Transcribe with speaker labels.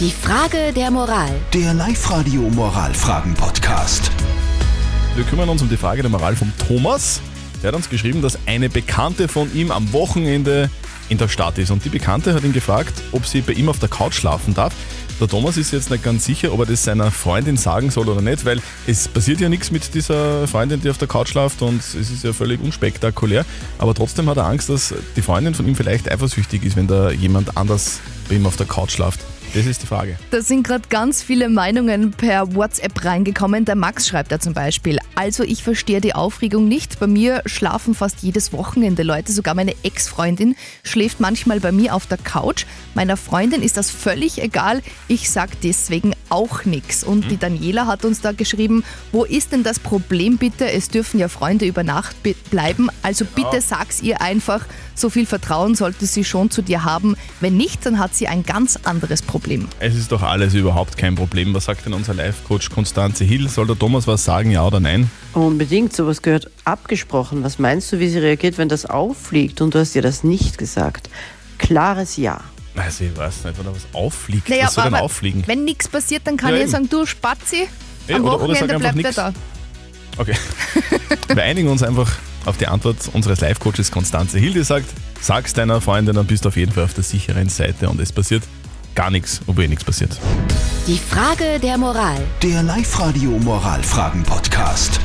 Speaker 1: Die Frage der Moral.
Speaker 2: Der Live-Radio Moralfragen-Podcast.
Speaker 3: Wir kümmern uns um die Frage der Moral vom Thomas. Der hat uns geschrieben, dass eine Bekannte von ihm am Wochenende in der Stadt ist. Und die Bekannte hat ihn gefragt, ob sie bei ihm auf der Couch schlafen darf. Der Thomas ist jetzt nicht ganz sicher, ob er das seiner Freundin sagen soll oder nicht, weil es passiert ja nichts mit dieser Freundin, die auf der Couch schlaft und es ist ja völlig unspektakulär. Aber trotzdem hat er Angst, dass die Freundin von ihm vielleicht eifersüchtig ist, wenn da jemand anders bei ihm auf der Couch schlaft. Das ist die Frage.
Speaker 4: Da sind gerade ganz viele Meinungen per WhatsApp reingekommen. Der Max schreibt da zum Beispiel. Also ich verstehe die Aufregung nicht. Bei mir schlafen fast jedes Wochenende Leute. Sogar meine Ex-Freundin schläft manchmal bei mir auf der Couch. Meiner Freundin ist das völlig egal. Ich sag deswegen auch nichts. Und die Daniela hat uns da geschrieben, wo ist denn das Problem bitte? Es dürfen ja Freunde über Nacht be- bleiben. Also bitte sag's ihr einfach. So viel Vertrauen sollte sie schon zu dir haben. Wenn nicht, dann hat sie ein ganz anderes Problem.
Speaker 3: Es ist doch alles überhaupt kein Problem. Was sagt denn unser Live-Coach Konstanze Hill? Soll der Thomas was sagen, ja oder nein?
Speaker 5: Unbedingt, sowas gehört abgesprochen. Was meinst du, wie sie reagiert, wenn das auffliegt und du hast ihr das nicht gesagt? Klares Ja.
Speaker 3: Also ich weiß nicht, wenn da was auffliegt.
Speaker 4: Naja,
Speaker 3: was soll denn auffliegen?
Speaker 4: Wenn nichts passiert, dann kann
Speaker 3: Ja,
Speaker 4: ich
Speaker 3: eben.
Speaker 4: sagen, du Spazi,
Speaker 3: Ja,
Speaker 4: am
Speaker 3: oder- oder sag
Speaker 4: Wochenende
Speaker 3: einfach
Speaker 4: bleibt er da.
Speaker 3: Okay. Wir einigen uns einfach auf die Antwort unseres Live-Coaches Konstanze Hill, die sagt, sag's deiner Freundin, dann bist du auf jeden Fall auf der sicheren Seite und es passiert gar nichts, obwohl eh nichts passiert.
Speaker 1: Die Frage der Moral.
Speaker 2: Der Live-Radio Moralfragen-Podcast.